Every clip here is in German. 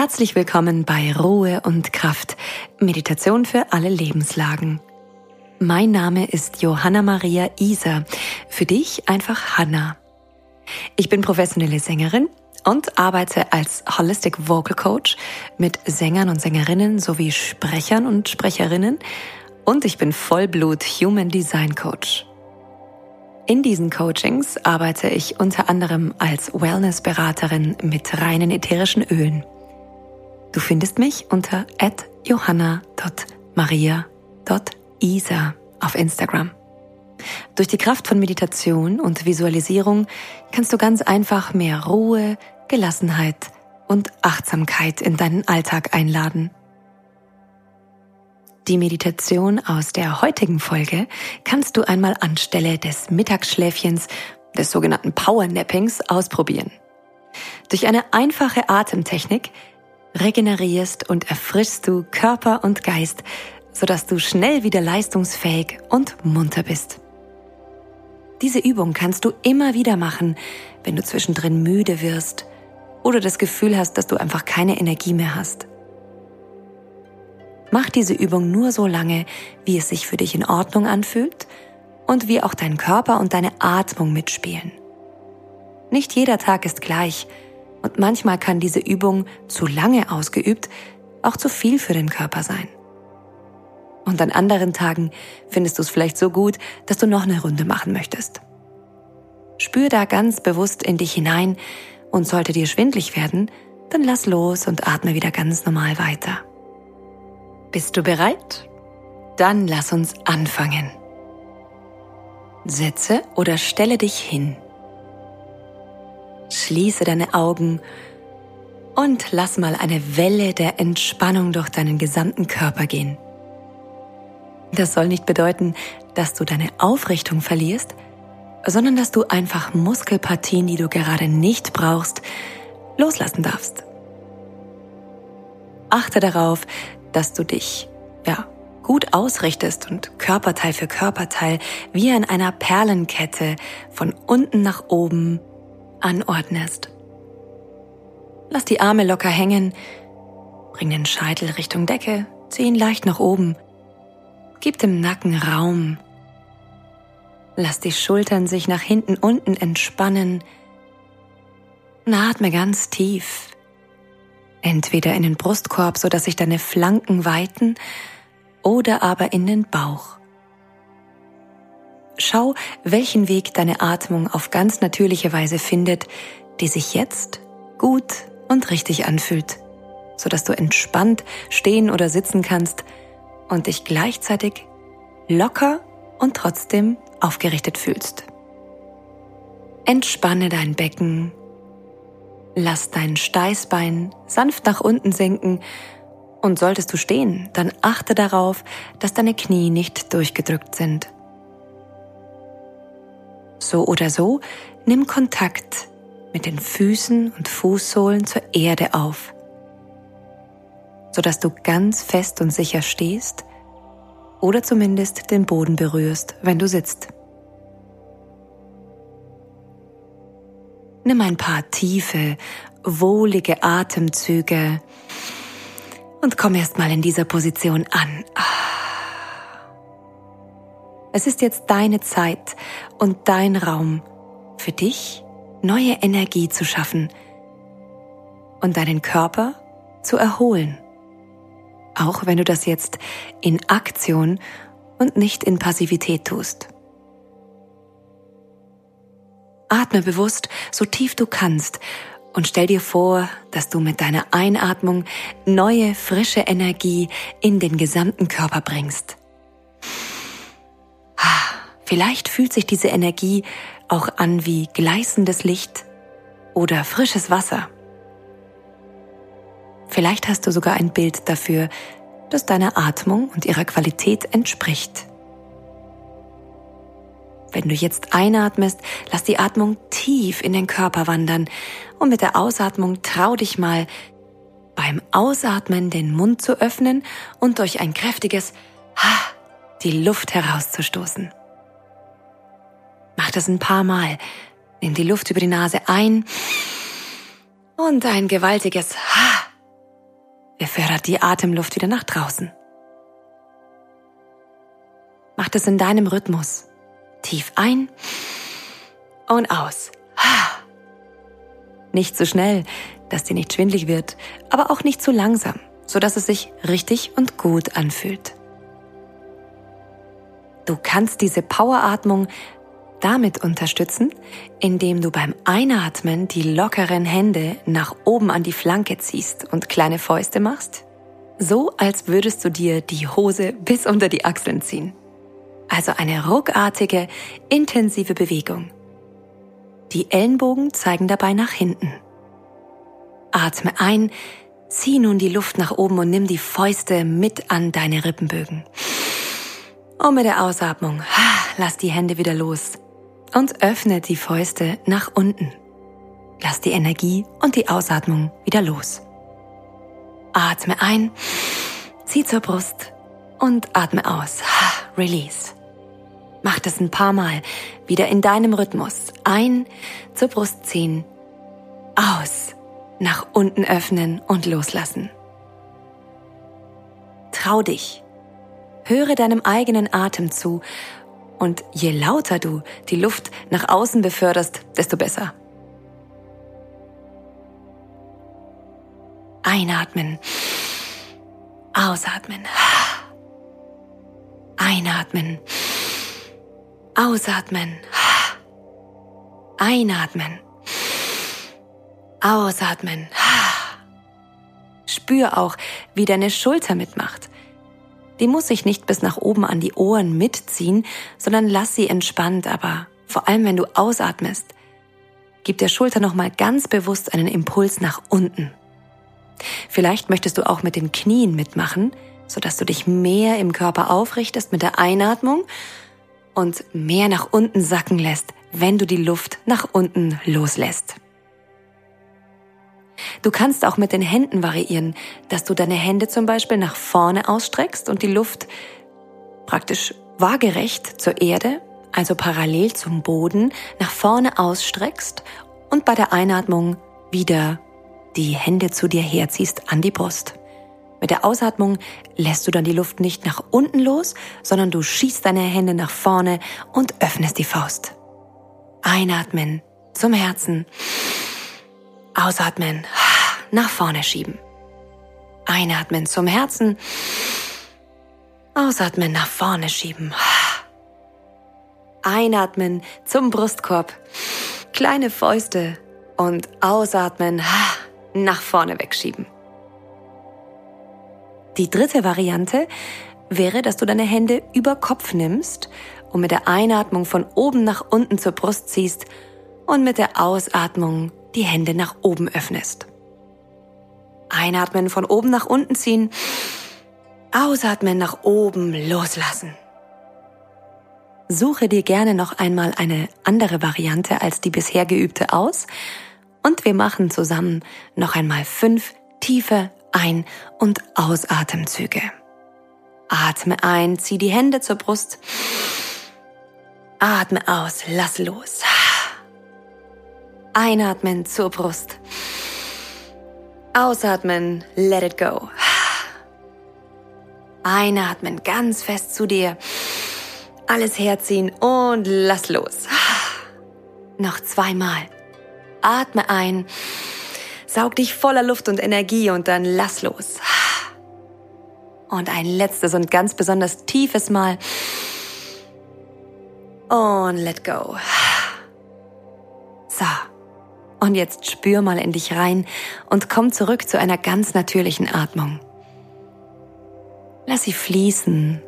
Herzlich willkommen bei Ruhe und Kraft, Meditation für alle Lebenslagen. Mein Name ist Johanna Maria Iser, für dich einfach Hanna. Ich bin professionelle Sängerin und arbeite als Holistic Vocal Coach mit Sängern und Sängerinnen sowie Sprechern und Sprecherinnen und ich bin Vollblut Human Design Coach. In diesen Coachings arbeite ich unter anderem als Wellness-Beraterin mit reinen ätherischen Ölen. Du findest mich unter johanna.maria.isa auf Instagram. Durch die Kraft von Meditation und Visualisierung kannst du ganz einfach mehr Ruhe, Gelassenheit und Achtsamkeit in deinen Alltag einladen. Die Meditation aus der heutigen Folge kannst du einmal anstelle des Mittagsschläfchens, des sogenannten Powernappings, ausprobieren. Durch eine einfache Atemtechnik regenerierst und erfrischst du Körper und Geist, sodass du schnell wieder leistungsfähig und munter bist. Diese Übung kannst du immer wieder machen, wenn du zwischendrin müde wirst oder das Gefühl hast, dass du einfach keine Energie mehr hast. Mach diese Übung nur so lange, wie es sich für dich in Ordnung anfühlt und wie auch dein Körper und deine Atmung mitspielen. Nicht jeder Tag ist gleich und manchmal kann diese Übung zu lange ausgeübt auch zu viel für den Körper sein. Und an anderen Tagen findest du es vielleicht so gut, dass du noch eine Runde machen möchtest. Spür da ganz bewusst in dich hinein und sollte dir schwindlig werden, dann lass los und atme wieder ganz normal weiter. Bist du bereit? Dann lass uns anfangen. Setze oder stelle dich hin. Schließe deine Augen und lass mal eine Welle der Entspannung durch deinen gesamten Körper gehen. Das soll nicht bedeuten, dass du deine Aufrichtung verlierst, sondern dass du einfach Muskelpartien, die du gerade nicht brauchst, loslassen darfst. Achte darauf, dass du dich, ja, gut ausrichtest und Körperteil für Körperteil wie in einer Perlenkette von unten nach oben anordnest. Lass die Arme locker hängen, bring den Scheitel Richtung Decke, zieh ihn leicht nach oben. Gib dem Nacken Raum. Lass die Schultern sich nach hinten unten entspannen. Und atme ganz tief. Entweder in den Brustkorb, so dass sich deine Flanken weiten, oder aber in den Bauch. Schau, welchen Weg deine Atmung auf ganz natürliche Weise findet, die sich jetzt gut und richtig anfühlt, sodass du entspannt stehen oder sitzen kannst und dich gleichzeitig locker und trotzdem aufgerichtet fühlst. Entspanne dein Becken, lass dein Steißbein sanft nach unten senken und solltest du stehen, dann achte darauf, dass deine Knie nicht durchgedrückt sind. So oder so, nimm Kontakt mit den Füßen und Fußsohlen zur Erde auf, sodass du ganz fest und sicher stehst oder zumindest den Boden berührst, wenn du sitzt. Nimm ein paar tiefe, wohlige Atemzüge und komm erst mal in dieser Position an. Es ist jetzt deine Zeit und dein Raum für dich, neue Energie zu schaffen und deinen Körper zu erholen. Auch wenn du das jetzt in Aktion und nicht in Passivität tust. Atme bewusst so tief du kannst und stell dir vor, dass du mit deiner Einatmung neue, frische Energie in den gesamten Körper bringst. Vielleicht fühlt sich diese Energie auch an wie gleißendes Licht oder frisches Wasser. Vielleicht hast du sogar ein Bild dafür, das deiner Atmung und ihrer Qualität entspricht. Wenn du jetzt einatmest, lass die Atmung tief in den Körper wandern und mit der Ausatmung trau dich mal beim Ausatmen den Mund zu öffnen und durch ein kräftiges Ha die Luft herauszustoßen. Mach das ein paar Mal. Nimm die Luft über die Nase ein und ein gewaltiges Ha befördert die Atemluft wieder nach draußen. Mach das in deinem Rhythmus. Tief ein und aus. Nicht zu schnell, dass dir nicht schwindlig wird, aber auch nicht zu langsam, sodass es sich richtig und gut anfühlt. Du kannst diese Poweratmung damit unterstützen, indem du beim Einatmen die lockeren Hände nach oben an die Flanke ziehst und kleine Fäuste machst. So als würdest du dir die Hose bis unter die Achseln ziehen. Also eine ruckartige, intensive Bewegung. Die Ellenbogen zeigen dabei nach hinten. Atme ein, zieh nun die Luft nach oben und nimm die Fäuste mit an deine Rippenbögen. Und mit der Ausatmung lass die Hände wieder los und öffne die Fäuste nach unten. Lass die Energie und die Ausatmung wieder los. Atme ein, zieh zur Brust und atme aus. Release. Mach das ein paar Mal wieder in deinem Rhythmus. Ein, zur Brust ziehen, aus, nach unten öffnen und loslassen. Trau dich. Höre deinem eigenen Atem zu und je lauter du die Luft nach außen beförderst, desto besser. Einatmen. Ausatmen. Einatmen. Ausatmen. Einatmen. Ausatmen. Spür auch, wie deine Schulter mitmacht. Die muss sich nicht bis nach oben an die Ohren mitziehen, sondern lass sie entspannt, aber vor allem wenn du ausatmest, gib der Schulter nochmal ganz bewusst einen Impuls nach unten. Vielleicht möchtest du auch mit den Knien mitmachen, sodass du dich mehr im Körper aufrichtest mit der Einatmung und mehr nach unten sacken lässt, wenn du die Luft nach unten loslässt. Du kannst auch mit den Händen variieren, dass du deine Hände zum Beispiel nach vorne ausstreckst und die Luft praktisch waagerecht zur Erde, also parallel zum Boden, nach vorne ausstreckst und bei der Einatmung wieder die Hände zu dir herziehst an die Brust. Mit der Ausatmung lässt du dann die Luft nicht nach unten los, sondern du schießt deine Hände nach vorne und öffnest die Faust. Einatmen zum Herzen. Ausatmen nach vorne schieben. Einatmen zum Herzen. Ausatmen nach vorne schieben. Einatmen zum Brustkorb. Kleine Fäuste und ausatmen nach vorne wegschieben. Die dritte Variante wäre, dass du deine Hände über Kopf nimmst und mit der Einatmung von oben nach unten zur Brust ziehst und mit der Ausatmung die Hände nach oben öffnest. Einatmen von oben nach unten ziehen, ausatmen nach oben loslassen. Suche dir gerne noch einmal eine andere Variante als die bisher geübte aus und wir machen zusammen noch einmal fünf tiefe ein- und Ausatemzüge. Atme ein, zieh die Hände zur Brust. Atme aus, lass los. Einatmen zur Brust. Ausatmen, let it go. Einatmen ganz fest zu dir. Alles herziehen und lass los. Noch zweimal. Atme ein. Saug dich voller Luft und Energie und dann lass los. Und ein letztes und ganz besonders tiefes Mal. Und let go. Und jetzt spür mal in dich rein und komm zurück zu einer ganz natürlichen Atmung. Lass sie fließen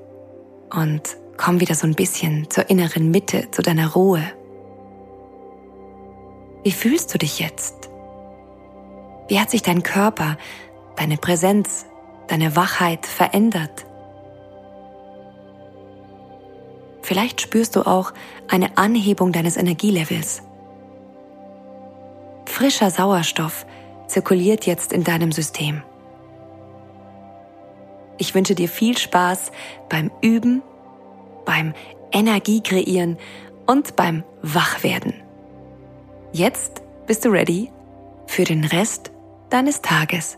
und komm wieder so ein bisschen zur inneren Mitte, zu deiner Ruhe. Wie fühlst du dich jetzt? Wie hat sich dein Körper, deine Präsenz, deine Wachheit verändert? Vielleicht spürst du auch eine Anhebung deines Energielevels. Frischer Sauerstoff zirkuliert jetzt in deinem System. Ich wünsche dir viel Spaß beim Üben, beim Energie kreieren und beim Wachwerden. Jetzt bist du ready für den Rest deines Tages.